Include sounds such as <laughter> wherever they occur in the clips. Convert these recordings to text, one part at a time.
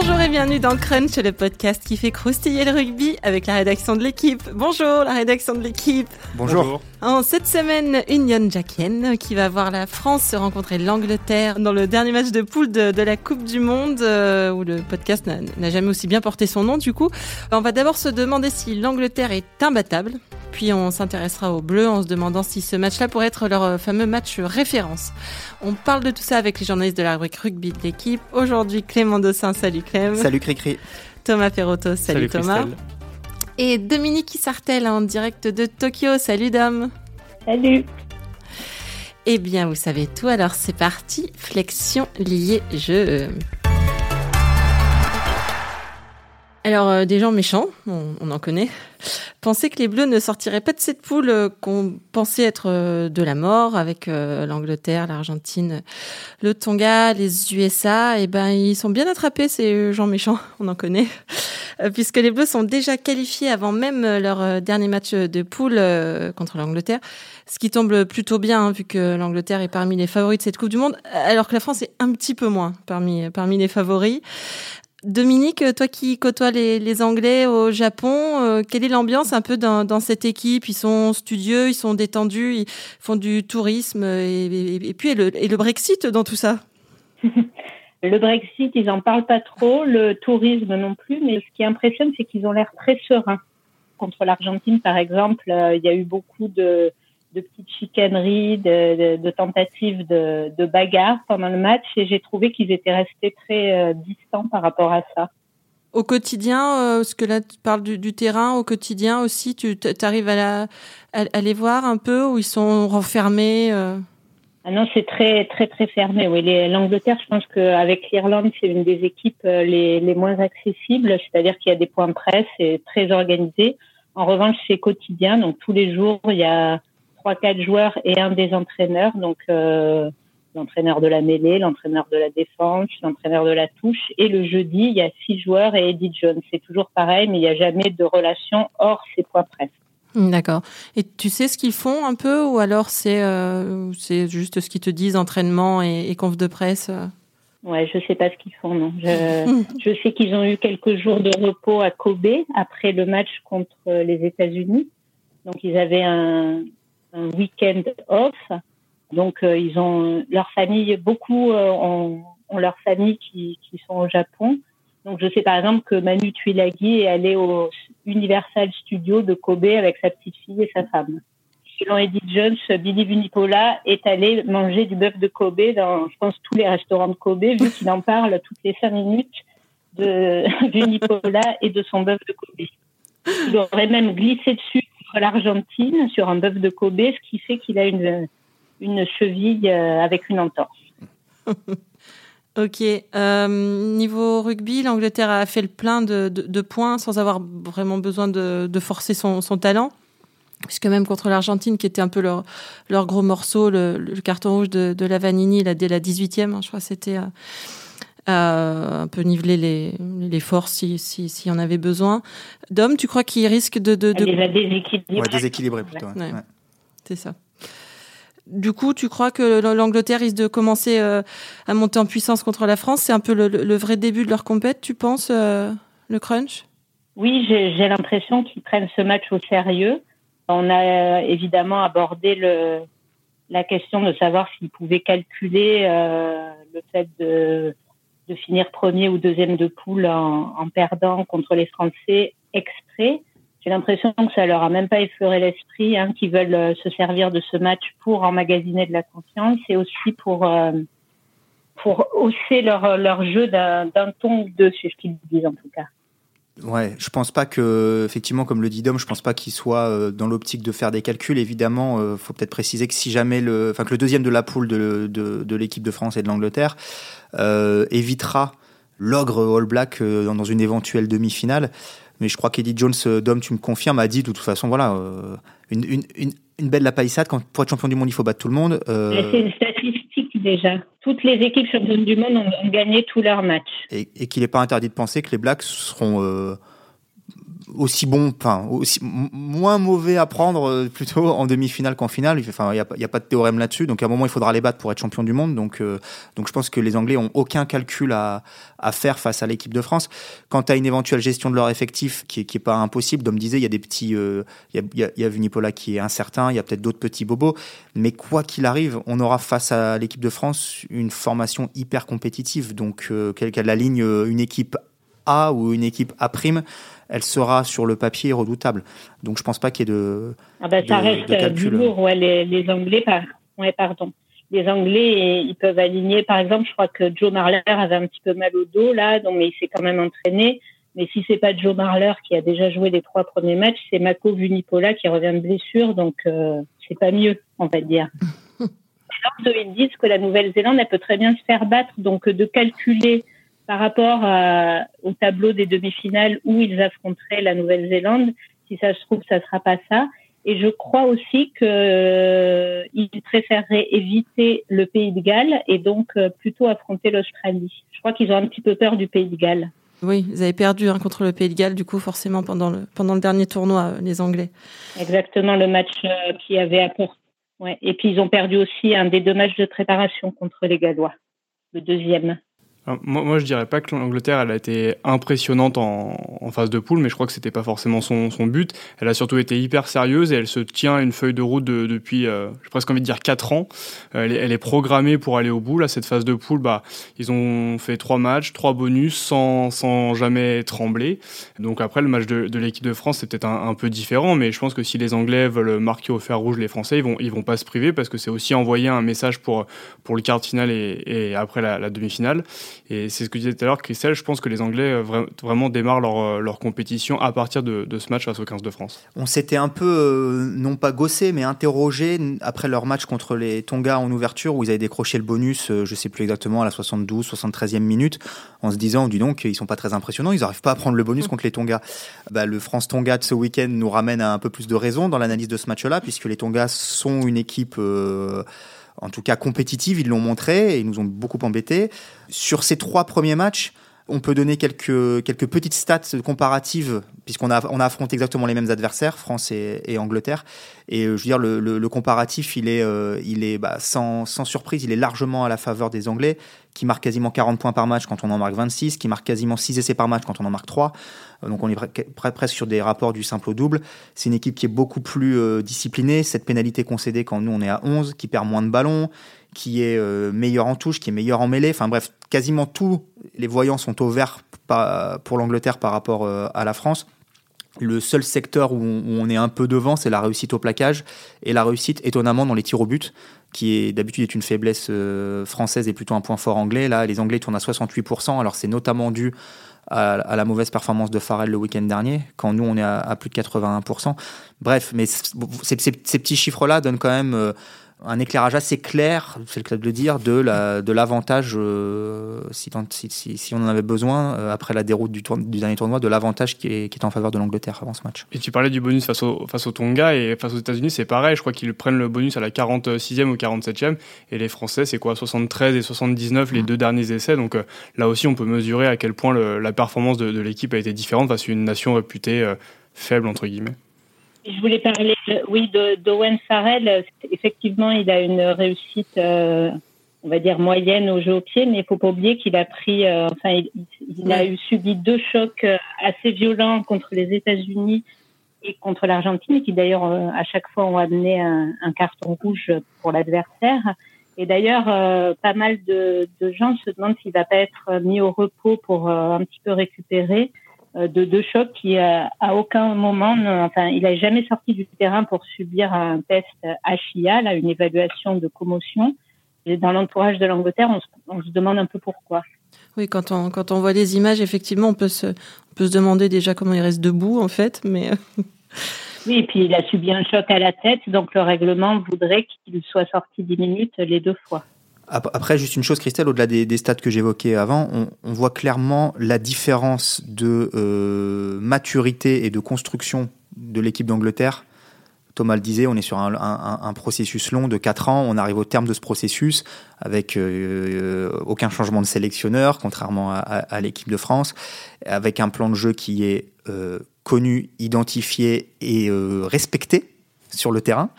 Bonjour et bienvenue dans Crunch, le podcast qui fait croustiller le rugby avec la rédaction de l'équipe. Bonjour la rédaction de l'équipe. Bonjour. En cette semaine, Union Jackien qui va voir la France se rencontrer l'Angleterre dans le dernier match de poule de, la Coupe du Monde euh, où le podcast n'a jamais aussi bien porté son nom du coup. On va d'abord se demander si l'Angleterre est imbattable. Puis on s'intéressera aux Bleus en se demandant si ce match-là pourrait être leur euh, fameux match référence. On parle de tout ça avec les journalistes de la rubrique rugby de l'équipe. Aujourd'hui, Clément Dossin, salut Clem. Salut Cricri. Thomas Perrotto, salut, Thomas. Et Dominique Sartel en direct de Tokyo. Salut Dom. Salut. Eh bien, vous savez tout, alors c'est parti. Flexion liée jeu. Alors, euh, des gens méchants, on, en connaît, pensaient que les Bleus ne sortiraient pas de cette poule euh, qu'on pensait être euh, de la mort avec l'Angleterre, l'Argentine, le Tonga, les USA. Et eh ben, ils sont bien attrapés, ces gens méchants, <laughs> on en connaît, puisque les Bleus sont déjà qualifiés avant même leur dernier match de poule contre l'Angleterre. Ce qui tombe plutôt bien, hein, vu que l'Angleterre est parmi les favoris de cette Coupe du Monde, alors que la France est un petit peu moins parmi, parmi les favoris. Dominique, toi qui côtoies les, Anglais au Japon, euh, quelle est l'ambiance un peu dans, cette équipe? Ils sont studieux, ils sont détendus, ils font du tourisme et, puis et le, Brexit dans tout ça? <laughs> Le Brexit, ils n'en parlent pas trop, le tourisme non plus, mais ce qui impressionne, c'est qu'ils ont l'air très sereins. Contre l'Argentine, par exemple, euh, il y a eu beaucoup de, de petites chicaneries, de, tentatives de, de bagarres pendant le match et j'ai trouvé qu'ils étaient restés très euh, distants par rapport à ça. Au quotidien, euh, ce que là tu parles du, terrain, au quotidien aussi, tu arrives à, à, les voir un peu ou ils sont renfermés euh? ah non, c'est très très très fermé. Oui, l'Angleterre, je pense qu'avec l'Irlande, c'est une des équipes les, les moins accessibles, c'est-à-dire qu'il y a des points de presse et très organisé. En revanche, c'est quotidien, donc tous les jours, il y a trois, quatre joueurs et un des entraîneurs. Donc, euh, l'entraîneur de la mêlée, l'entraîneur de la défense, l'entraîneur de la touche. Et le jeudi, il y a six joueurs et Eddie Jones. C'est toujours pareil, mais il n'y a jamais de relation hors ces points presse. D'accord. Et tu sais ce qu'ils font un peu ou alors c'est euh, c'est juste ce qu'ils te disent, entraînement et, conf de presse euh? Ouais, je sais pas ce qu'ils font, non. Je, <laughs> je sais qu'ils ont eu quelques jours de repos à Kobe après le match contre les États-Unis. Donc ils avaient un, un week-end off. Donc euh, ils ont leur famille, beaucoup euh, ont, leur famille qui, qui sont au Japon. Donc je sais par exemple que Manu Tuilagi est allé au Universal Studio de Kobe avec sa petite fille et sa femme. Selon Edith Jones, Billy Vunipola est allé manger du bœuf de Kobe dans, je pense, tous les restaurants de Kobe, vu qu'il en parle toutes les cinq minutes de <laughs> Vunipola et de son bœuf de Kobe. Il aurait même glissé dessus l'Argentine sur un bœuf de Kobe, ce qui fait qu'il a une, une cheville euh, avec une entorse. <laughs> ok. Euh, niveau rugby, l'Angleterre a fait le plein de, de, points sans avoir vraiment besoin de, de forcer son, son, talent. Puisque même contre l'Argentine, qui était un peu leur, leur gros morceau, le, carton rouge de, de la Vanini, là, dès la 18e, hein, je crois c'était euh, un peu niveler les, les forces s'il si, si, y en avait besoin. Dom, tu crois qu'il risque de... de, de... Il va déséquilibrer. Ouais, déséquilibrer plutôt. Ouais. C'est ça. Du coup, tu crois que l'Angleterre risque de commencer euh, à monter en puissance contre la France? C'est un peu le, le, vrai début de leur compète, tu penses, euh, le crunch? Oui, j'ai l'impression qu'ils prennent ce match au sérieux. On a euh, évidemment abordé le, la question de savoir s'ils pouvaient calculer le fait de de finir premier ou deuxième de poule en, en perdant contre les Français exprès. J'ai l'impression que ça leur a même pas effleuré l'esprit, hein, qu'ils veulent euh, se servir de ce match pour emmagasiner de la confiance et aussi pour euh, pour hausser leur leur jeu d'un ton ou deux, c'est ce qu'ils disent en tout cas. Ouais, je pense pas que, effectivement, comme le dit Dom, je pense pas qu'il soit euh, dans l'optique de faire des calculs. Évidemment, euh, faut peut-être préciser que si jamais le, enfin que le deuxième de la poule de, de, l'équipe de France et de l'Angleterre euh, évitera l'ogre All Black euh, dans une éventuelle demi-finale. Mais je crois qu'Eddie Jones, Dom, tu me confirmes, a dit de toute façon, voilà, une, une, une, belle lapalissade. Quand pour être champion du monde, il faut battre tout le monde. <laughs> C'est déjà. Toutes les équipes championnes du monde ont, gagné tous leurs matchs. Et, et qu'il n'est pas interdit de penser que les Blacks seront aussi bon, moins mauvais à prendre euh, plutôt en demi-finale qu'en finale. Il n'y a, pas de théorème là-dessus. Donc à un moment, il faudra les battre pour être champion du monde. Donc, euh, je pense que les Anglais ont aucun calcul à, faire face à l'équipe de France. Quant à une éventuelle gestion de leur effectif, qui, qui est pas impossible, comme disait, il y a des petits, il y, a, Vunipola qui est incertain, il y a peut-être d'autres petits bobos. Mais quoi qu'il arrive, on aura face à l'équipe de France une formation hyper compétitive. Donc qu'elle aligne une équipe A ou une équipe A prime elle sera sur le papier redoutable. Donc je pense pas qu'il y ait de. Ah bah, ça reste euh, du lourd. Ouais, les, les, Anglais, par... ouais, pardon. Les Anglais, ils peuvent aligner. Par exemple, je crois que Joe Marler avait un petit peu mal au dos là, donc mais il s'est quand même entraîné. Mais si c'est pas Joe Marler qui a déjà joué les trois premiers matchs, c'est Mako Vunipola qui revient de blessure, donc euh, c'est pas mieux, on va dire. <laughs> ils disent que la Nouvelle-Zélande, elle peut très bien se faire battre, donc de calculer par rapport à, au tableau des demi-finales où ils affronteraient la Nouvelle-Zélande. Si ça se trouve, ça sera pas ça. Et je crois aussi qu'ils euh, préféreraient éviter le Pays de Galles et donc euh, plutôt affronter l'Australie. Je crois qu'ils ont un petit peu peur du Pays de Galles. Oui, ils avaient perdu hein, contre le Pays de Galles, du coup, forcément, pendant le, pendant le dernier tournoi, euh, les Anglais. Exactement, le match qui avait apporté. Ouais. Et puis, ils ont perdu aussi un des deux matchs de préparation contre les Gallois, le deuxième. Moi, moi, je dirais pas que l'Angleterre elle a été impressionnante en, phase de poule, mais je crois que c'était pas forcément son, but. Elle a surtout été hyper sérieuse et elle se tient une feuille de route de, depuis, euh, j'ai presque envie de dire 4 ans. Elle, est, programmée pour aller au bout. Là, cette phase de poule, bah, ils ont fait trois matchs, trois bonus sans, sans jamais trembler. Donc après, le match de, l'équipe de France, c'est peut-être un, peu différent, mais je pense que si les Anglais veulent marquer au fer rouge les Français, ils vont, ils vont pas se priver parce que c'est aussi envoyer un message pour, pour le quart de finale et, après la demi-finale. Et c'est ce que disait tout à l'heure Christelle, je pense que les Anglais euh, vraiment démarrent leur, euh, leur compétition à partir de, de, ce match face aux 15 de France. On s'était un peu, euh, non pas gossé, mais interrogé après leur match contre les Tonga en ouverture où ils avaient décroché le bonus, je sais plus exactement, à la 72, 73e minute, en se disant, du donc, ils sont pas très impressionnants, ils n'arrivent pas à prendre le bonus contre les Tonga. Bah, le France-Tonga de ce week-end nous ramène à un peu plus de raison dans l'analyse de ce match-là, puisque les Tonga sont une équipe... Euh, en tout cas compétitive, ils l'ont montré et ils nous ont beaucoup embêtés. Sur ces trois premiers matchs, on peut donner quelques, quelques petites stats comparatives, puisqu'on a, on exactement les mêmes adversaires, France et, et Angleterre. Et euh, je veux dire, le, le, comparatif, il est, euh, il est bah, sans, sans, surprise, il est largement à la faveur des Anglais, qui marquent quasiment 40 points par match quand on en marque 26, qui marquent quasiment 6 essais par match quand on en marque 3. Euh, donc on est pre presque sur des rapports du simple au double. C'est une équipe qui est beaucoup plus disciplinée. Cette pénalité concédée quand nous on est à 11, qui perd moins de ballons, qui est euh, meilleur en touche, qui est meilleur en mêlée. Enfin bref, quasiment tous les voyants sont au vert pour l'Angleterre par rapport euh, à la France. Le seul secteur où on, est un peu devant, c'est la réussite au plaquage et la réussite étonnamment dans les tirs au but, qui d'habitude est une faiblesse euh, française et plutôt un point fort anglais. Là, les Anglais tournent à 68%. Alors c'est notamment dû à, la mauvaise performance de Farrell le week-end dernier, quand nous on est à, plus de 81%. Bref, mais ces, petits chiffres-là donnent quand même un éclairage assez clair, c'est le cas de le dire, de la, de l'avantage, euh, si, si, si, on en avait besoin, euh, après la déroute du, tour, du dernier tournoi, de l'avantage qui est, qui est en faveur de l'Angleterre avant ce match. Et tu parlais du bonus face au, face au Tonga et face aux États-Unis, c'est pareil, je crois qu'ils prennent le bonus à la 46e ou 47e, et les Français, c'est quoi, 73 et 79 les mmh. deux derniers essais, donc euh, là aussi on peut mesurer à quel point le, la performance de, de l'équipe a été différente face à une nation réputée faible, entre guillemets. Je voulais parler, oui, d'Owen Farrell. Effectivement, il a une réussite, euh, on va dire moyenne au jeu au pied, mais il faut pas oublier qu'il a pris, euh, enfin, il, il a eu subi deux chocs euh, assez violents contre les États-Unis et contre l'Argentine, qui d'ailleurs euh, à chaque fois ont amené un, un carton rouge pour l'adversaire. Et d'ailleurs, euh, pas mal de, de, gens se demandent s'il va pas être mis au repos pour un petit peu récupérer. Euh, de deux chocs qui euh, à aucun moment, enfin, il n'a jamais sorti du terrain pour subir un test HIA, là, une évaluation de commotion. Et dans l'entourage de l'Angleterre, on, on, se demande un peu pourquoi. Oui, quand on, quand on voit les images, effectivement, on peut, se, on peut se demander déjà comment il reste debout, en fait, mais... Euh, oui, et puis il a subi un choc à la tête, donc le règlement voudrait qu'il soit sorti 10 minutes les deux fois. Après, juste une chose, Christelle, au-delà des, stats que j'évoquais avant, on, voit clairement la différence de euh, maturité et de construction de l'équipe d'Angleterre. Thomas le disait, on est sur un, processus long de 4 ans. On arrive au terme de ce processus avec euh, aucun changement de sélectionneur, contrairement à, l'équipe de France, avec un plan de jeu qui est euh, connu, identifié et respecté sur le terrain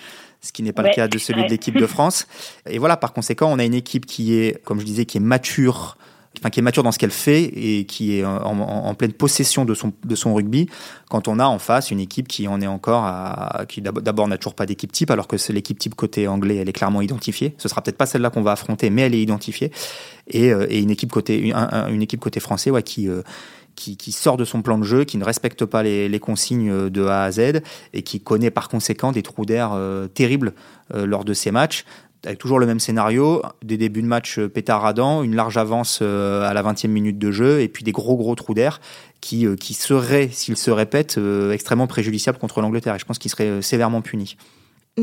ce qui n'est pas le cas de celui de l'équipe <laughs> de France. Et voilà, par conséquent, on a une équipe qui est, comme je disais, qui est mature, enfin, qui est mature dans ce qu'elle fait et qui est en, pleine possession de son, de son rugby, quand on a en face une équipe qui en est encore à, qui d'abord n'a toujours pas d'équipe type, alors que c'est l'équipe type côté anglais, elle est clairement identifiée. Ce sera peut-être pas celle-là qu'on va affronter, mais elle est identifiée. Et, euh, et une équipe côté, une, une équipe côté français, ouais, qui, euh, qui, sort de son plan de jeu, qui ne respecte pas les, consignes de A à Z et qui connaît par conséquent des trous d'air euh, terribles euh, lors de ces matchs. Avec toujours le même scénario, des débuts de match euh, pétaradants, une large avance à la 20e minute de jeu et puis des gros gros trous d'air qui, qui seraient, s'ils se répètent, extrêmement préjudiciables contre l'Angleterre. Et je pense qu'ils seraient sévèrement punis.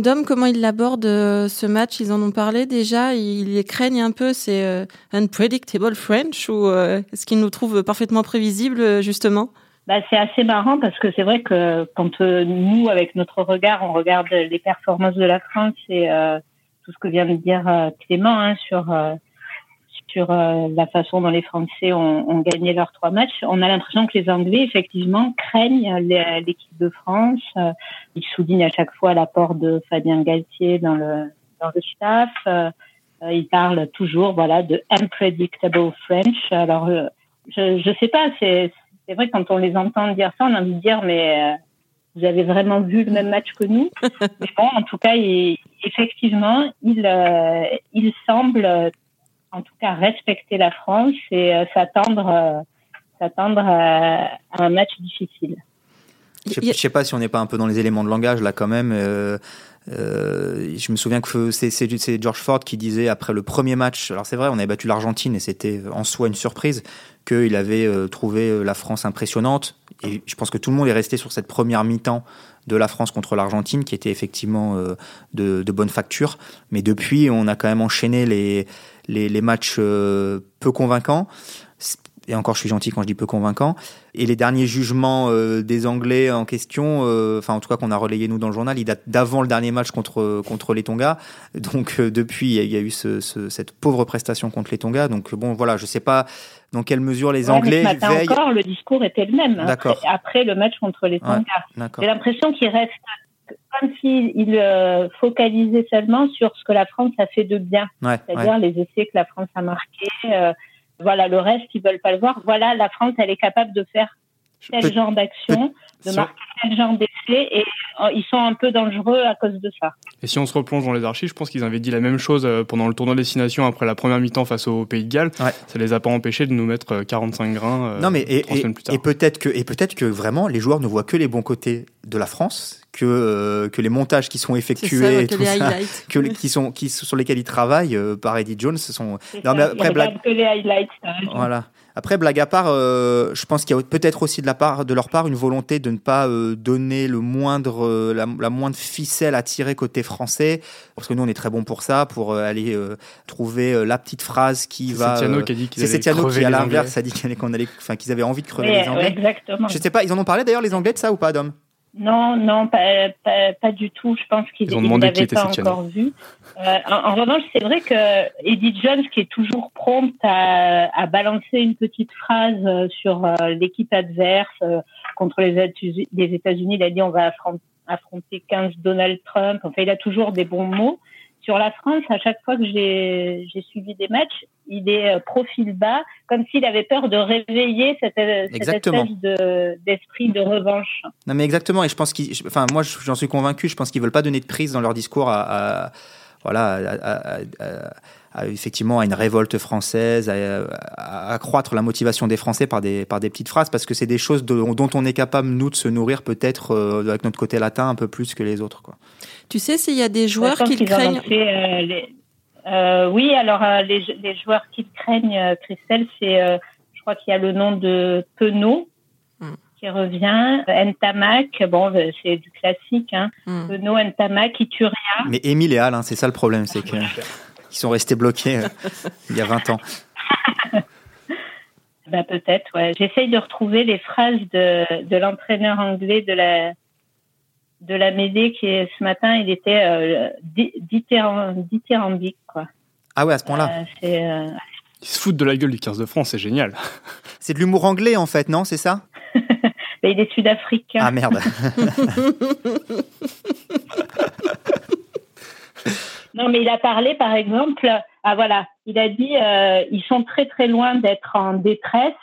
Dom, comment ils l'abordent euh, ce match? Ils en ont parlé déjà Ils les craignent un peu C'est euh, unpredictable French ou euh, est-ce qu'ils nous trouvent parfaitement prévisibles justement? Bah, c'est assez marrant parce que c'est vrai que quand nous, avec notre regard, on regarde les performances de la France et tout ce que vient de dire Clément hein, sur sur euh, la façon dont les Français ont, ont, gagné leurs trois matchs. On a l'impression que les Anglais, effectivement, craignent l'équipe de France. Euh, ils soulignent à chaque fois l'apport de Fabien Galtier dans le, dans le staff. Euh, ils parlent toujours voilà, de unpredictable French. Alors, je ne sais pas, c'est vrai quand on les entend dire ça, on a envie de dire, mais vous avez vraiment vu le même match que nous. <laughs> mais bon, en tout cas, il, effectivement, il, il semble en tout cas respecter la France et euh, s'attendre euh, s'attendre à, un match difficile. Je ne sais pas si on n'est pas un peu dans les éléments de langage là quand même. Euh, je me souviens que c'est George Ford qui disait après le premier match, alors c'est vrai, on avait battu l'Argentine et c'était en soi une surprise, qu'il avait trouvé la France impressionnante. Et je pense que tout le monde est resté sur cette première mi-temps de la France contre l'Argentine qui était effectivement de, de bonne facture. Mais depuis, on a quand même enchaîné les, les, matchs euh, peu convaincants. Et encore, je suis gentil quand je dis peu convaincants. Et les derniers jugements euh, des Anglais en question, euh, enfin en tout cas qu'on a relayé nous dans le journal, ils datent d'avant le dernier match contre contre les Tonga. Donc depuis, il y, a eu cette pauvre prestation contre les Tonga. Donc bon, voilà, je sais pas dans quelle mesure les Anglais ce matin encore, le discours était le même. Après, après, le match contre les Tonga, j'ai l'impression qu'il reste comme s'il euh, focalisait seulement sur ce que la France a fait de bien, c'est-à-dire les essais que la France a marqués. Euh, voilà, le reste, ils veulent pas le voir. Voilà, la France, elle est capable de faire tel genre d'action, de marquer tel genre d'essai, et euh, ils sont un peu dangereux à cause de ça. Et si on se replonge dans les archives, je pense qu'ils avaient dit la même chose pendant le tournoi destination après la première mi-temps face au Pays de Galles. Ça les a pas empêchés de nous mettre 45 grains. non mais et, et peut-être que et peut-être que vraiment les joueurs ne voient que les bons côtés de la France que, euh, que les montages qui sont effectués, que, que qui sont, qui, sur lesquels ils travaillent euh, par Eddie Jones, ce sont. Non, mais après, blague... que les highlights. Voilà. Après, blague à part, euh, je pense qu'il y a peut-être aussi de, la part, de leur part une volonté de ne pas donner le moindre, la, moindre ficelle à tirer côté français, parce que nous on est très bon pour ça, pour aller trouver la petite phrase qui va. C'est qui a dit C'est Tiano qui, à l'inverse, a dit qu'on allait, enfin, qu'ils avaient envie de crever les Anglais. exactement. Je sais pas, ils en ont parlé d'ailleurs les Anglais de ça ou pas, Dom? Non, non, pas, pas, du tout. Je pense qu'ils n'avaient pas encore vu. Euh, en, revanche, c'est vrai que Eddie Jones, qui est toujours prompte à, à balancer une petite phrase euh, sur euh, l'équipe adverse euh, contre les, États-Unis, il a dit on va affronter 15 Donald Trump. Enfin, il a toujours des bons mots sur la France, à chaque fois que j'ai suivi des matchs, il est euh, profil bas, comme s'il avait peur de réveiller cette, euh, cette espèce d'esprit de, revanche. Non, mais exactement. Et je pense qu'ils, enfin, moi, j'en suis convaincu. Je pense qu'ils veulent pas donner de prise dans leur discours à, voilà, effectivement à une révolte française, à, accroître la motivation des Français par des, par des petites phrases, parce que c'est des choses dont on est capable, nous, de se nourrir peut-être euh, avec notre côté latin un peu plus que les autres. Quoi. Tu sais s'il y a des joueurs qui craignent euh, euh, Oui, alors euh, les, joueurs qui craignent, Christelle, c'est, je crois qu'il y a le nom de Penaud hmm. qui revient, Ntamak, bon, c'est du classique, hein. Mm. Penaud, Ntamak, Ituria. Mais Émile et Al, hein, c'est ça le problème, c'est sont restés bloqués <laughs> il y a 20 ans. <laughs> bah, peut-être, ouais. J'essaye de retrouver les phrases de, de l'entraîneur anglais de la de la Médée qui ce matin, il était euh, dithyrambique quoi. Ah ouais, à ce point-là. Euh, euh, Ils se foutent de la gueule du 15 de France, c'est génial. <laughs> c'est de l'humour anglais en fait, non C'est ça? Mais il est sud-africain. Ah merde. non, mais il a parlé, par exemple, ah voilà, il a dit euh, ils sont très très loin d'être en détresse.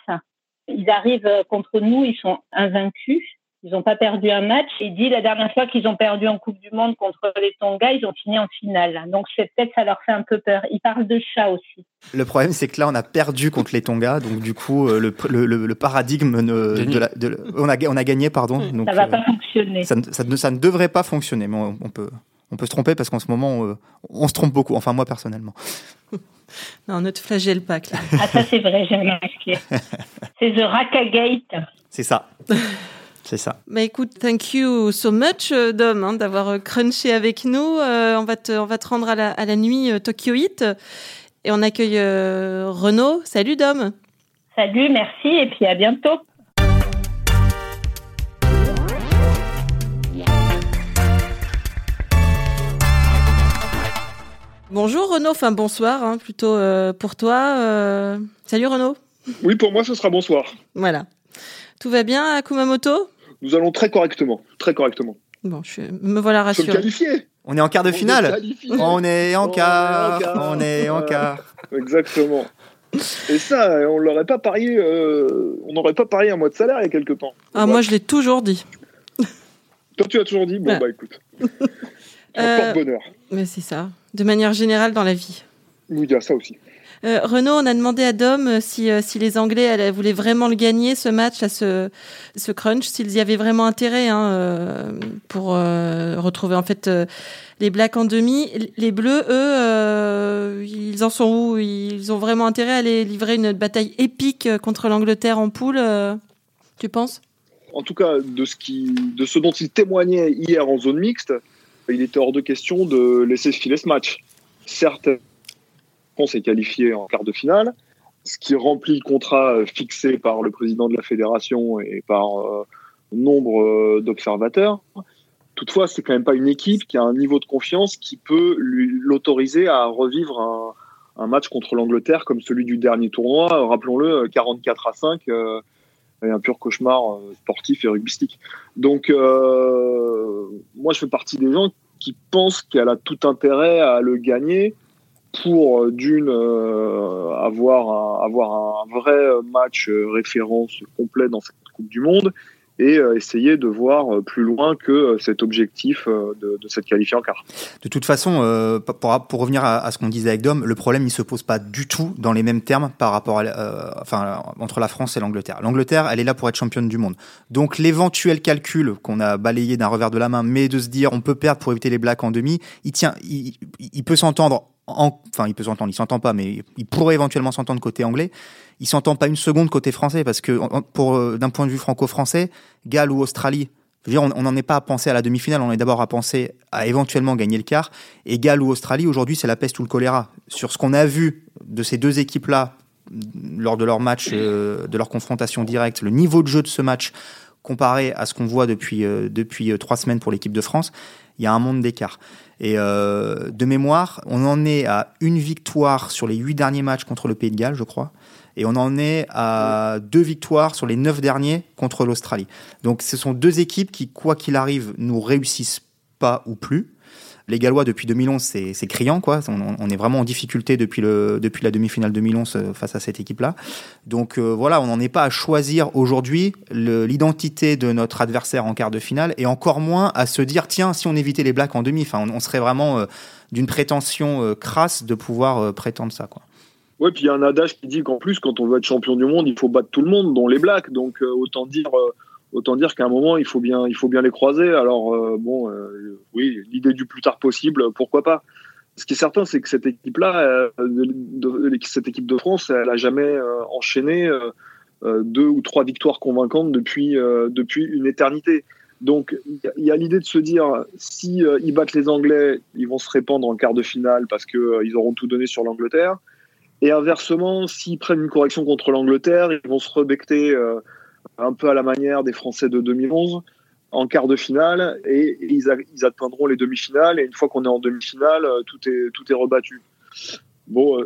Ils arrivent contre nous, ils sont invaincus. Ils n'ont pas perdu un match. Il dit la dernière fois qu'ils ont perdu en Coupe du Monde contre les Tonga, ils ont fini en finale. Donc c'est peut-être ça leur fait un peu peur. Il parle de chat aussi. Le problème, c'est que là, on a perdu contre les Tonga, donc du coup, euh, le, le, le paradigme de la, de, on a on a gagné, pardon. Donc, ça va pas fonctionner. Ça, ça, ne, ça, ne, devrait pas fonctionner, mais on, peut on peut se tromper parce qu'en ce moment, on, on, se trompe beaucoup. Enfin, moi personnellement. <laughs> non, ne te flagelle pas, Claire. Ah, ça c'est vrai, j'ai remarqué. <laughs> c'est The Raka Gate. C'est ça. <laughs> C'est ça. Bah écoute, thank you so much, euh, Dom, hein, d'avoir euh, crunché avec nous. Euh, on, va te, on va te rendre à la, à la nuit euh, Tokyo Hit. Et on accueille euh, Renaud. Salut, Dom. Salut, merci, et puis à bientôt. Bonjour Renaud, enfin bonsoir hein, plutôt euh, pour toi. Euh... Salut Renaud. Oui, pour moi ce sera bonsoir. Voilà. Tout va bien à Kumamoto Nous allons très correctement, très correctement. Bon, je me voilà rassuré. qualifié. On est en quart de finale. On est en quart. On est en quart. Exactement. Et ça, on l'aurait pas parié. Euh, on n'aurait pas parié un mois de salaire il y a quelque temps. Ah, moi je l'ai toujours dit. Toi tu as toujours dit? Bon Ouais. bah écoute. Euh, Porte-bonheur. Mais c'est ça. De manière générale dans la vie. Oui, il y a ça aussi. Euh, Renaud, on a demandé à Dom euh, si, euh, si les Anglais voulaient vraiment le gagner, ce match, ce, ce crunch, s'ils y avaient vraiment intérêt hein, euh, pour euh, retrouver en fait euh, les Blacks en demi. Les Bleus, eux, euh, ils en sont où? Ils ont vraiment intérêt à aller livrer une bataille épique euh, contre l'Angleterre en poule, euh, tu penses? En tout cas, de ce, qui, de ce dont il témoignait hier en zone mixte, il était hors de question de laisser filer ce match. Certes, la France est qualifiée en quart de finale, ce qui remplit le contrat euh, fixé par le président de la fédération et par euh, nombre euh, d'observateurs. Toutefois, c'est quand même pas une équipe qui a un niveau de confiance qui peut l'autoriser à revivre un, match contre l'Angleterre comme celui du dernier tournoi. Euh, Rappelons-le, 44 à 5, euh, et un pur cauchemar euh, sportif et rugbystique. Donc, euh, moi, je fais partie des gens qui pensent qu'elle a tout intérêt à le gagner pour, euh, d'une, euh, avoir, un, avoir un vrai match euh, référence complet dans cette Coupe du Monde et euh, essayer de voir euh, plus loin que euh, cet objectif de, de cette qualifiée en quart. De toute façon, pour, revenir à, ce qu'on disait avec Dom, le problème il se pose pas du tout dans les mêmes termes par rapport à, enfin, entre la France et l'Angleterre. L'Angleterre, elle est là pour être championne du monde. Donc l'éventuel calcul qu'on a balayé d'un revers de la main, mais de se dire on peut perdre pour éviter les Blacks en demi, il tient, il peut s'entendre. En, enfin, il peut s'entendre, il s'entend pas, mais il pourrait éventuellement s'entendre côté anglais. Il s'entend pas une seconde côté français parce que, pour euh, d'un point de vue franco-français, Galles ou Australie, je veux dire, on n'en est pas à penser à la demi-finale, on est d'abord à penser à éventuellement gagner le quart. Et Galles ou Australie, aujourd'hui, c'est la peste ou le choléra. Sur ce qu'on a vu de ces deux équipes-là lors de leur match, euh, de leur confrontation directe, le niveau de jeu de ce match comparé à ce qu'on voit depuis, euh, depuis trois semaines pour l'équipe de France, il y a un monde d'écart. Et euh, de mémoire, on en est à une victoire sur les huit derniers matchs contre le Pays de Galles, je crois. Et on en est à deux victoires sur les neuf derniers contre l'Australie. Donc ce sont deux équipes qui, quoi qu'il arrive, nous réussissent pas ou plus. Les Gallois, depuis 2011, c'est criant, quoi. On, est vraiment en difficulté depuis, le, depuis la demi-finale 2011 euh, face à cette équipe-là. Donc euh, voilà, on n'en est pas à choisir aujourd'hui l'identité de notre adversaire en quart de finale, et encore moins à se dire, tiens, si on évitait les Blacks en demi, on, on serait vraiment euh, d'une prétention crasse de pouvoir prétendre ça, quoi. Ouais, puis il y a un adage qui dit qu'en plus, quand on veut être champion du monde, il faut battre tout le monde, dont les Blacks. Donc autant dire, autant dire qu'à un moment, il faut bien, il faut bien les croiser. Alors euh, bon, euh, oui, l'idée du plus tard possible, pourquoi pas. Ce qui est certain, c'est que cette équipe-là, euh, cette équipe de France, elle a jamais enchaîné deux ou trois victoires convaincantes depuis depuis une éternité. Donc il y a- l'idée de se dire si ils battent les Anglais, ils vont se répandre en quart de finale parce que ils auront tout donné sur l'Angleterre. Et inversement, s'ils prennent une correction contre l'Angleterre, ils vont se rebecter un peu à la manière des Français de 2011 en quart de finale et ils, atteindront les demi-finales. Et une fois qu'on est en demi-finale, euh, tout est, tout est rebattu. Bon,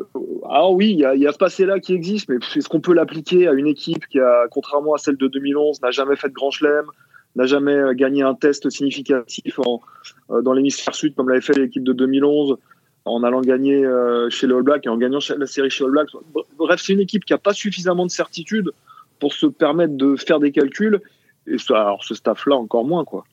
alors oui, il y a, ce passé-là qui existe, mais est-ce qu'on peut l'appliquer à une équipe qui a, contrairement à celle de 2011, n'a jamais fait de grand chelem, n'a jamais euh, gagné un test significatif en, dans l'hémisphère sud comme l'avait fait l'équipe de 2011 en allant gagner chez les All Blacks et en gagnant la série chez All Blacks? Bref, c'est une équipe qui n'a pas suffisamment de certitude pour se permettre de faire des calculs. Et alors ce staff-là encore moins, quoi.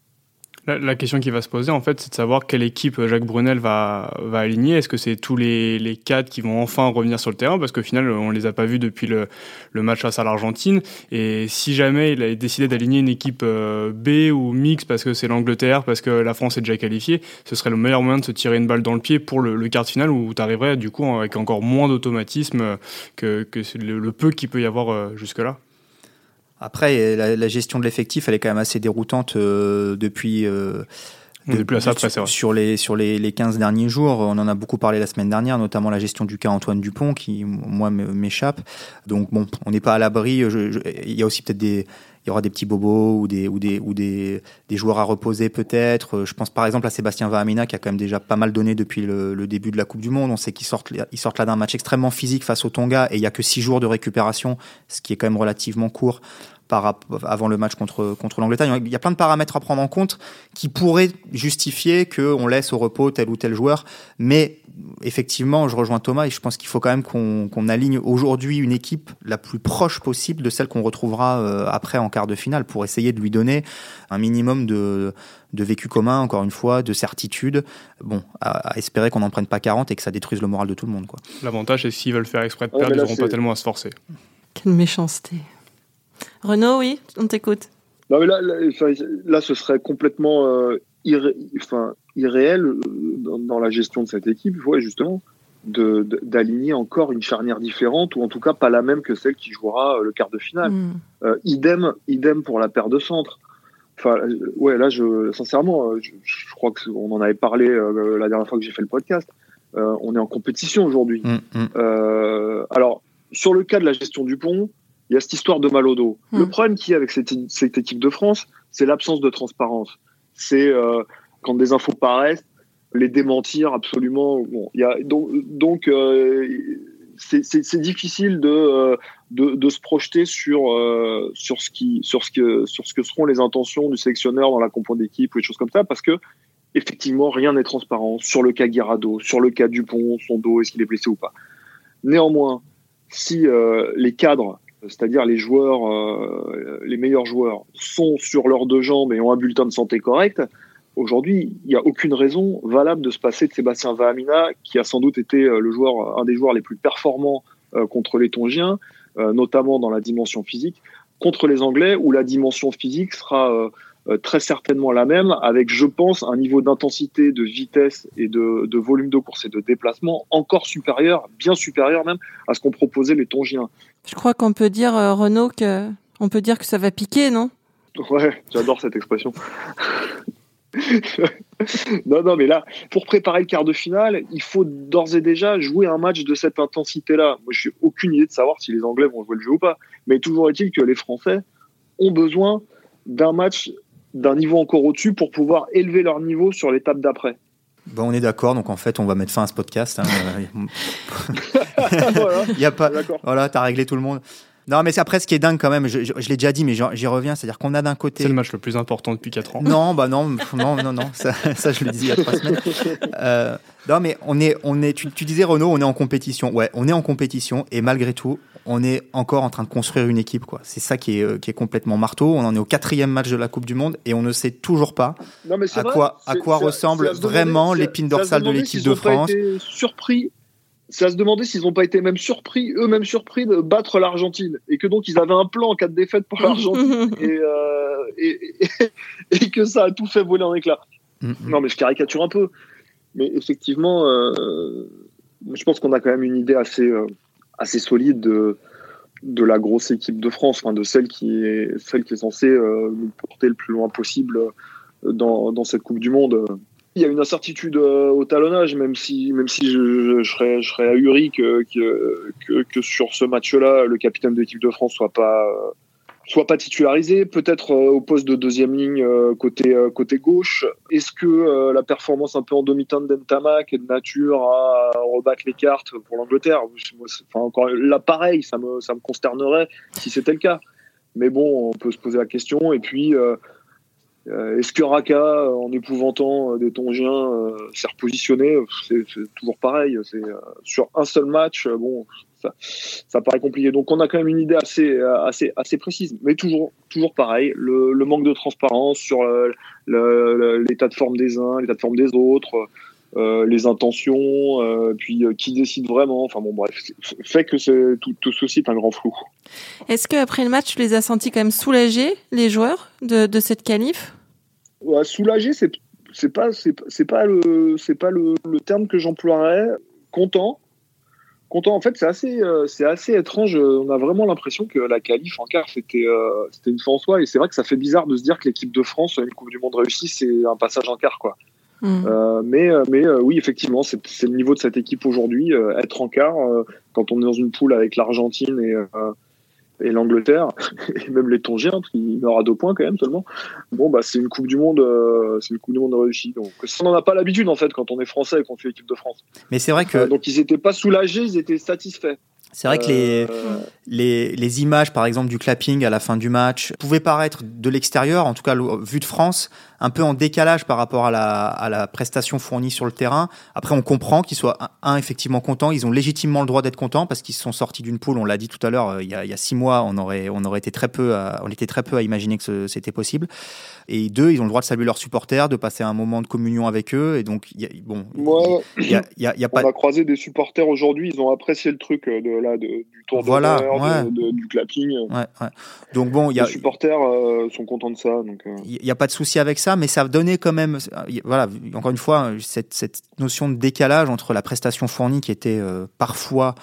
La, question qui va se poser, en fait, c'est de savoir quelle équipe Jacques Brunel va, va aligner. Est-ce que c'est tous les, les quatre qui vont enfin revenir sur le terrain? Parce qu'au final, on les a pas vus depuis le, le match face à l'Argentine. Et si jamais il a décidé d'aligner une équipe euh, B ou mix parce que c'est l'Angleterre, parce que la France est déjà qualifiée, ce serait le meilleur moyen de se tirer une balle dans le pied pour le, quart de finale où tu arriverais du coup avec encore moins d'automatisme que, que le, le peu qu'il peut y avoir euh, jusque-là. Après, la, gestion de l'effectif, elle est quand même assez déroutante euh, depuis. Euh, depuis ça, sur, les sur les, les 15 derniers jours, on en a beaucoup parlé la semaine dernière, notamment la gestion du cas Antoine Dupont qui moi m'échappe. Donc bon, on n'est pas à l'abri. Il y a aussi peut-être des il y aura des petits bobos ou des, ou des, ou des, des joueurs à reposer peut-être. Je pense par exemple à Sébastien Vahamina qui a quand même déjà pas mal donné depuis le, le début de la Coupe du Monde. On sait qu'ils sortent, ils sortent là d'un match extrêmement physique face au Tonga et il y a que six jours de récupération, ce qui est quand même relativement court par, avant le match contre, contre l'Angleterre. Il y a plein de paramètres à prendre en compte qui pourraient justifier qu'on laisse au repos tel ou tel joueur. Mais effectivement, je rejoins Thomas et je pense qu'il faut quand même qu'on aligne aujourd'hui une équipe la plus proche possible de celle qu'on retrouvera euh, après en quart de finale pour essayer de lui donner un minimum de, de vécu commun, encore une fois, de certitude. Bon, à, espérer qu'on n'en prenne pas 40 et que ça détruise le moral de tout le monde. L'avantage, c'est s'ils veulent faire exprès de perdre, ils n'auront pas tellement à se forcer. Quelle méchanceté. Renaud, oui, on t'écoute. là, là, ce serait complètement euh, enfin, irréel euh, dans, la gestion de cette équipe, ouais, justement, d'aligner encore une charnière différente, ou en tout cas pas la même que celle qui jouera euh, le quart de finale. Hmm. idem, idem pour la paire de centre. Enfin, ouais, là, je, sincèrement, je, crois qu'on en avait parlé la dernière fois que j'ai fait le podcast. on est en compétition aujourd'hui. Hmm, hmm. alors, sur le cas de la gestion du pont, il y a cette histoire de mal au dos. Le hmm. problème qu'il y a avec cette, équipe de France, c'est l'absence de transparence. C'est euh, quand des infos paraissent, les démentir absolument. Bon, y a, donc, donc euh, c'est difficile de, euh, de, de, se projeter sur, sur, ce qui, sur, ce que, sur ce que seront les intentions du sélectionneur dans la compo d'équipe ou des choses comme ça, parce que effectivement, rien n'est transparent sur le cas Guirado, sur le cas Dupont, son dos, est-ce qu'il est blessé ou pas. Néanmoins, si les cadres c'est-à-dire les joueurs, euh, les meilleurs joueurs, sont sur leurs deux jambes et ont un bulletin de santé correct, aujourd'hui, il n'y a aucune raison valable de se passer de Sébastien Vahamina, qui a sans doute été euh, le joueur, un des joueurs les plus performants euh, contre les Tongiens, notamment dans la dimension physique, contre les Anglais, où la dimension physique sera très certainement la même, avec, je pense, un niveau d'intensité, de vitesse et de, de, volume de course et de déplacement encore supérieur, bien supérieur même, à ce qu'ont proposé les Tongiens. Je crois qu'on peut dire, euh, Renaud, que on peut dire que ça va piquer, non? Ouais, j'adore cette expression. <laughs> non, non, mais là, pour préparer le quart de finale, il faut d'ores et déjà jouer un match de cette intensité-là. Moi, je n'ai aucune idée de savoir si les Anglais vont jouer le jeu ou pas. Mais toujours est-il que les Français ont besoin d'un match d'un niveau encore au-dessus pour pouvoir élever leur niveau sur l'étape d'après. Bon, on est d'accord, donc en fait, on va mettre fin à ce podcast. Hein. <laughs> <laughs> voilà. Il y a pas. Voilà, t'as réglé tout le monde. Non, mais c'est après ce qui est dingue quand même. Je, l'ai déjà dit, mais j'y reviens. C'est-à-dire qu'on a d'un côté. C'est le match le plus important depuis 4 ans. Non, bah non, non, non, non. Ça, <laughs> ça je le disais il y a 3 semaines. Euh, non, mais on est, on est. Tu, tu disais Renaud, on est en compétition. Ouais, on est en compétition et malgré tout, on est encore en train de construire une équipe. Quoi. C'est ça qui est, euh, qui est complètement marteau. On en est au quatrième match de la Coupe du Monde et on ne sait toujours pas à, quoi, à quoi ressemble vraiment l'épine dorsale de l'équipe de France. surpris c'est à se demander s'ils n'ont pas été même surpris, eux-mêmes surpris de battre l'Argentine et que donc ils avaient un plan en cas de défaite pour l'Argentine <laughs> euh, et, et, que ça a tout fait voler en éclats. Mm, mm. Non, mais je caricature un peu. Mais effectivement, euh, je pense qu'on a quand même une idée assez, assez solide de, de la grosse équipe de France, enfin de celle qui est, celle qui est censée euh, nous porter le plus loin possible euh, dans, dans, cette Coupe du Monde. Il y a une incertitude euh, au talonnage, même si, même si je, serais, je serais ahuri que, que, que, sur ce match-là, le capitaine de l'équipe de France soit pas, soit pas titularisé, peut-être au poste de deuxième ligne côté côté gauche. Est-ce que la performance un peu en demi-teinte d'Entamac est de nature à rebattre les cartes pour l'Angleterre? Enfin encore là pareil, ça me ça me consternerait si c'était le cas. Mais bon, on peut se poser la question. Et puis, euh, euh, est-ce que Raka, en épouvantant euh, des Tongiens, s'est repositionné? C'est toujours pareil. C'est sur un seul match. Bon, ça, ça, paraît compliqué. Donc, on a quand même une idée assez, assez, assez précise. Mais toujours, toujours pareil. Le, le manque de transparence sur l'état de forme des uns, l'état de forme des autres. Euh, les intentions, euh, puis euh, qui décide vraiment. Enfin bon, bref, fait que tout, tout, ceci est un grand flou. Est-ce qu'après le match, tu les as sentis quand même soulagés, les joueurs de, de cette qualif? Ouais, Soulagés, c'est c'est pas c'est pas le c'est pas le, le, terme que j'emploierais. Content, content. En fait, c'est assez c'est assez étrange. On a vraiment l'impression que la qualif en quart c'était c'était une fin en soi. Et c'est vrai que ça fait bizarre de se dire que l'équipe de France une Coupe du Monde réussie, c'est un passage en quart quoi. Mm. Euh, mais euh, mais euh, oui, effectivement, c'est le niveau de cette équipe aujourd'hui. être en quart, quand on est dans une poule avec l'Argentine et et l'Angleterre <laughs> et même les Tongiens qui meurent à deux points quand même seulement bon bah c'est une coupe du monde c'est une coupe du monde réussie donc ça on n'en a pas l'habitude en fait quand on est français et qu'on fait l'équipe de France mais c'est vrai que donc ils étaient pas soulagés ils étaient satisfaits c'est vrai que les, les, les, images, par exemple, du clapping à la fin du match pouvaient paraître de l'extérieur, en tout cas vu de France, un peu en décalage par rapport à la, à la prestation fournie sur le terrain. Après, on comprend qu'ils soient, un, effectivement contents. Ils ont légitimement le droit d'être contents parce qu'ils sont sortis d'une poule. On l'a dit tout à l'heure, euh, il, y a, il y a six mois, on aurait, on aurait été très peu, à, on était très peu à imaginer que c'était possible. Et deux, ils ont le droit de saluer leurs supporters, de passer un moment de communion avec eux. Et donc, y a, bon, il y a, y a, y a pas. On a croisé des supporters aujourd'hui. Ils ont apprécié le truc euh, de là, de, du tour voilà, de, du clapping. Ouais, ouais. Donc bon, y. Les supporters euh, sont contents de ça. Donc. Il n'y a pas de souci avec ça, mais ça donnait quand même, voilà, encore une fois, cette, cette notion de décalage entre la prestation fournie qui était euh, parfois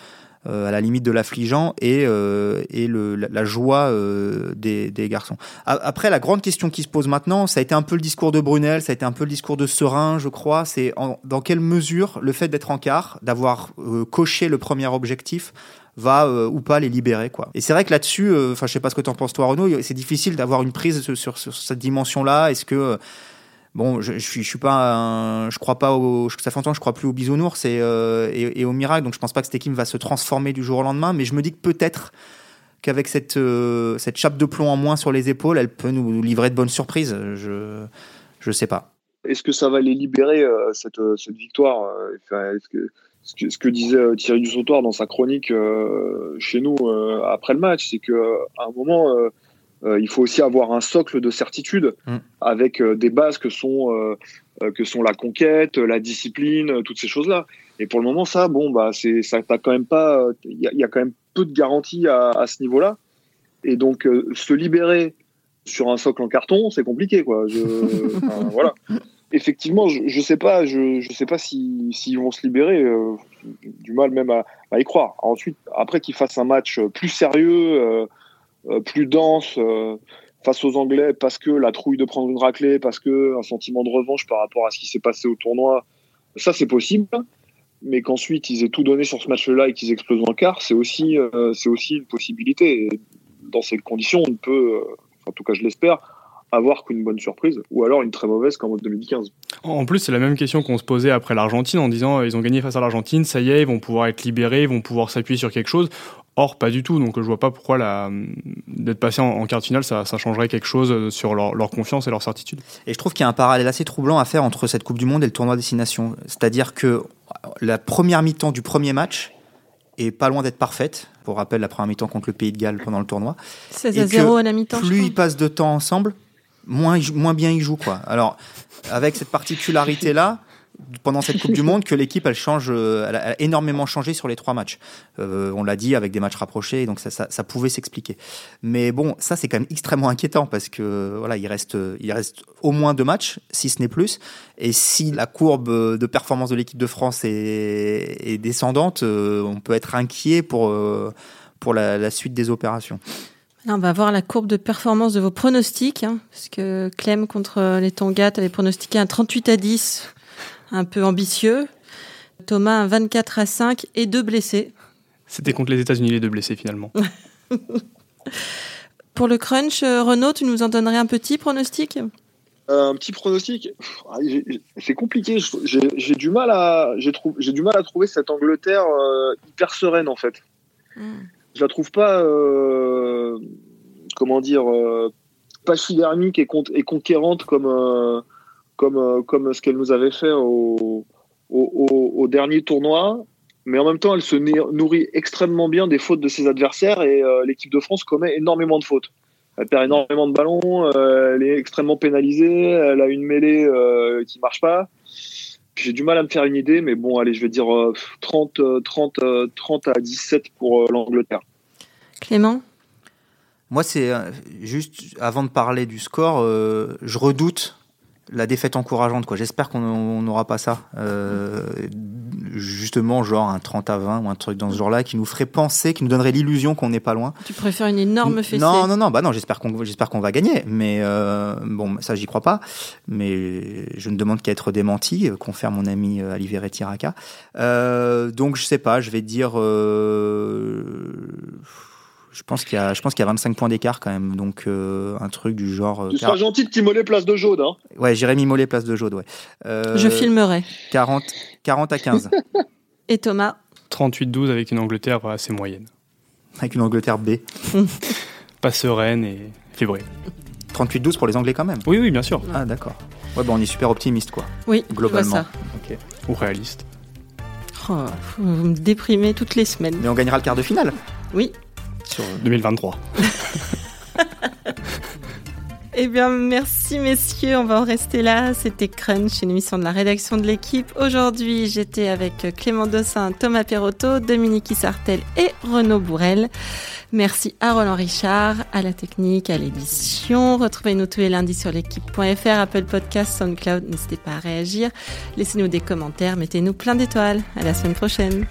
euh, à la limite de l'affligeant et, euh, et le, la, joie euh, des, des, garçons. Après, la grande question qui se pose maintenant, ça a été un peu le discours de Brunel, ça a été un peu le discours de Serein, je crois, c'est dans quelle mesure le fait d'être en quart, d'avoir coché le premier objectif, va ou pas les libérer quoi. Et c'est vrai que là-dessus, enfin je sais pas ce que tu en penses toi Renaud, c'est difficile d'avoir une prise sur, sur, cette dimension-là. Est-ce que Bon, je, je suis, je suis pas, je crois pas au, ça fait longtemps je crois plus aux bisounours et, euh, et, et, au miracle, donc je pense pas que cette va se transformer du jour au lendemain, mais je me dis que peut-être qu'avec cette, euh, cette chape de plomb en moins sur les épaules, elle peut nous livrer de bonnes surprises. Je, je sais pas. Est-ce que ça va les libérer euh, cette, cette victoire enfin, est-ce que, ce que, ce que disait Thierry Dussautoir dans sa chronique chez nous après le match, c'est que à un moment euh, il faut aussi avoir un socle de certitude mm. avec euh, des bases que sont euh, que sont la conquête, la discipline, toutes ces choses-là. Et pour le moment, ça, bon, bah, c'est ça, t'as quand même pas, il y, y, a quand même peu de garanties à, à ce niveau-là. Et donc, se libérer sur un socle en carton, c'est compliqué, quoi. Je, <laughs> voilà. Effectivement, je, je sais pas, je, je sais pas s'ils si, vont se libérer. du mal même à, à, y croire. Ensuite, après qu'ils fassent un match plus sérieux plus dense euh, face aux Anglais parce que la trouille de prendre une raclée, parce que un sentiment de revanche par rapport à ce qui s'est passé au tournoi, ça c'est possible. Mais qu'ensuite ils aient tout donné sur ce match-là et qu'ils explosent en quart, c'est aussi, euh, aussi une possibilité. Dans ces conditions, on peut, en tout cas je l'espère, avoir qu'une bonne surprise ou alors une très mauvaise comme en 2015. En plus, c'est la même question qu'on se posait après l'Argentine en disant ils ont gagné face à l'Argentine, ça y est, ils vont pouvoir être libérés, ils vont pouvoir s'appuyer sur quelque chose. Or, pas du tout. Donc, je vois pas pourquoi la... d'être passé en, quart de finale, ça, ça, changerait quelque chose sur leur, leur, confiance et leur certitude. Et je trouve qu'il y a un parallèle assez troublant à faire entre cette Coupe du Monde et le tournoi Destination. C'est-à-dire que la première mi-temps du premier match est pas loin d'être parfaite. Pour rappel, la première mi-temps contre le Pays de Galles pendant le tournoi. 16 à 0 à la mi-temps. Plus ils passent de temps ensemble, moins, moins bien ils jouent. Quoi. Alors, avec cette particularité-là, pendant cette Coupe du <laughs> Monde que l'équipe elle change, euh, elle a énormément changé sur les trois matchs. Euh, on l'a dit avec des matchs rapprochés, donc ça, ça, ça pouvait s'expliquer. Mais bon, ça c'est quand même extrêmement inquiétant parce que voilà, il reste, il reste au moins deux matchs, si ce n'est plus. Et si la courbe de performance de l'équipe de France est, est descendante, euh, on peut être inquiet pour pour la, la suite des opérations. Là, on va voir la courbe de performance de vos pronostics, hein, parce que Clem contre les Tonga, avait pronostiqué un 38 à 10 un peu ambitieux. Thomas, un 24 à 5 et deux blessés. C'était contre les États-Unis, les deux blessés finalement. <laughs> Pour le crunch, Renaud, tu nous en donnerais un petit pronostic? Un petit pronostic, ah, c'est compliqué. J'ai du mal à, j'ai du mal à trouver cette Angleterre hyper sereine en fait. Hmm. Je la trouve pas, comment dire, pachydermique et, et conquérante comme comme, euh, comme ce qu'elle nous avait fait au, au, dernier tournoi. Mais en même temps, elle se nourrit extrêmement bien des fautes de ses adversaires et euh, l'équipe de France commet énormément de fautes. Elle perd énormément de ballons, euh, elle est extrêmement pénalisée, elle a une mêlée qui marche pas. J'ai du mal à me faire une idée, mais bon, allez, je vais dire 30, 30, 30 à 17 pour l'Angleterre. Clément? Moi, c'est juste avant de parler du score, je redoute la défaite encourageante. quoi. J'espère qu'on n'aura pas ça. Euh, justement, genre un 30 à 20 ou un truc dans ce genre-là qui nous ferait penser, qui nous donnerait l'illusion qu'on n'est pas loin. Tu préfères une énorme fessée? Non, non, non, bah non, j'espère qu'on j'espère qu'on va gagner. Mais euh, bon, ça, j'y crois pas. Mais je ne demande qu'à être démenti, euh, confère mon ami Alivere Tiraka. donc, je sais pas, je vais dire je pense qu'il y a, je pense qu'il y a 25 points d'écart quand même. Donc euh, un truc du genre. Euh, tu seras gentil de t'immoler place de Jaude. Hein ouais, j'irai m'immoler place de Jaude. Ouais. Euh, je filmerai. 40, 40 à 15. <laughs> Et Thomas? 38-12 avec une Angleterre assez moyenne. Avec une Angleterre B. <laughs> Pas sereine et fébrile. 38-12 pour les Anglais quand même. Oui, oui, bien sûr. Ah d'accord. Ouais, bon, on est super optimiste quoi. Oui, globalement. Ça. Ok. Ou réaliste. Oh, vous me déprimez toutes les semaines. Mais on gagnera le quart de finale. Oui sur 2023. <laughs> Eh bien, merci messieurs, on va en rester là. C'était Crunch, une émission de la rédaction de l'équipe. Aujourd'hui, j'étais avec Clément Dossin, Thomas Perotto, Dominique Sartel et Renaud Bourrel. Merci à Roland Richard, à la technique, à l'édition. Retrouvez-nous tous les lundis sur l'équipe.fr, Apple Podcast, SoundCloud. N'hésitez pas à réagir. Laissez-nous des commentaires, mettez-nous plein d'étoiles. À la semaine prochaine.